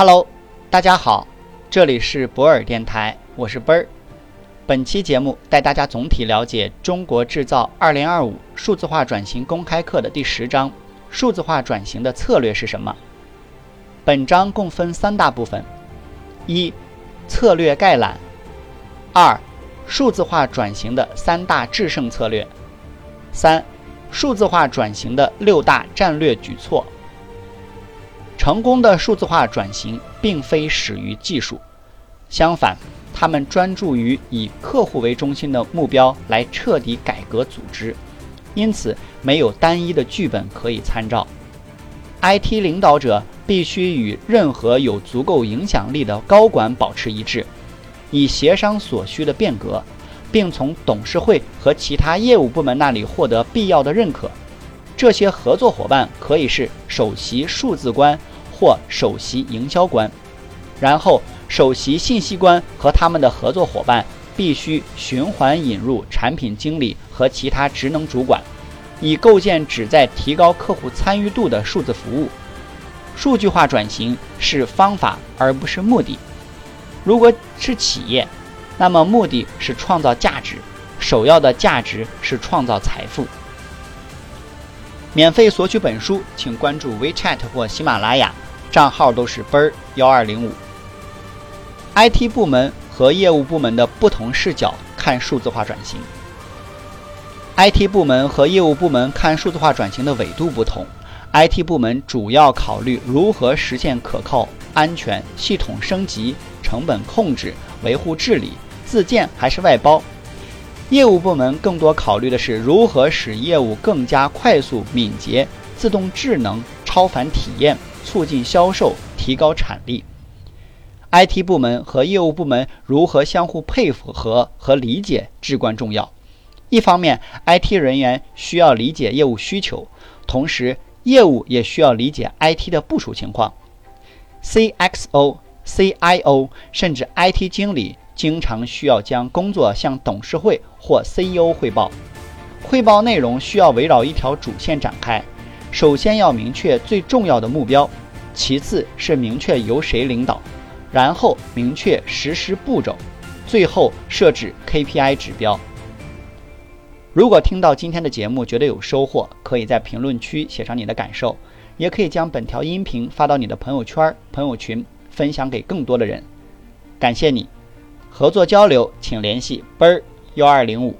Hello，大家好，这里是博尔电台，我是奔儿。本期节目带大家总体了解《中国制造2025数字化转型公开课》的第十章：数字化转型的策略是什么？本章共分三大部分：一、策略概览；二、数字化转型的三大制胜策略；三、数字化转型的六大战略举措。成功的数字化转型并非始于技术，相反，他们专注于以客户为中心的目标来彻底改革组织，因此没有单一的剧本可以参照。IT 领导者必须与任何有足够影响力的高管保持一致，以协商所需的变革，并从董事会和其他业务部门那里获得必要的认可。这些合作伙伴可以是首席数字官。或首席营销官，然后首席信息官和他们的合作伙伴必须循环引入产品经理和其他职能主管，以构建旨在提高客户参与度的数字服务。数据化转型是方法而不是目的。如果是企业，那么目的是创造价值，首要的价值是创造财富。免费索取本书，请关注 WeChat 或喜马拉雅。账号都是奔儿幺二零五。IT 部门和业务部门的不同视角看数字化转型。IT 部门和业务部门看数字化转型的纬度不同。IT 部门主要考虑如何实现可靠、安全、系统升级、成本控制、维护治理，自建还是外包。业务部门更多考虑的是如何使业务更加快速、敏捷、自动、智能、超凡体验。促进销售，提高产力。IT 部门和业务部门如何相互配合和理解至关重要。一方面，IT 人员需要理解业务需求，同时业务也需要理解 IT 的部署情况。CXO、CIO 甚至 IT 经理经常需要将工作向董事会或 CEO 汇报，汇报内容需要围绕一条主线展开。首先要明确最重要的目标，其次是明确由谁领导，然后明确实施步骤，最后设置 KPI 指标。如果听到今天的节目觉得有收获，可以在评论区写上你的感受，也可以将本条音频发到你的朋友圈、朋友群，分享给更多的人。感谢你，合作交流请联系奔儿幺二零五。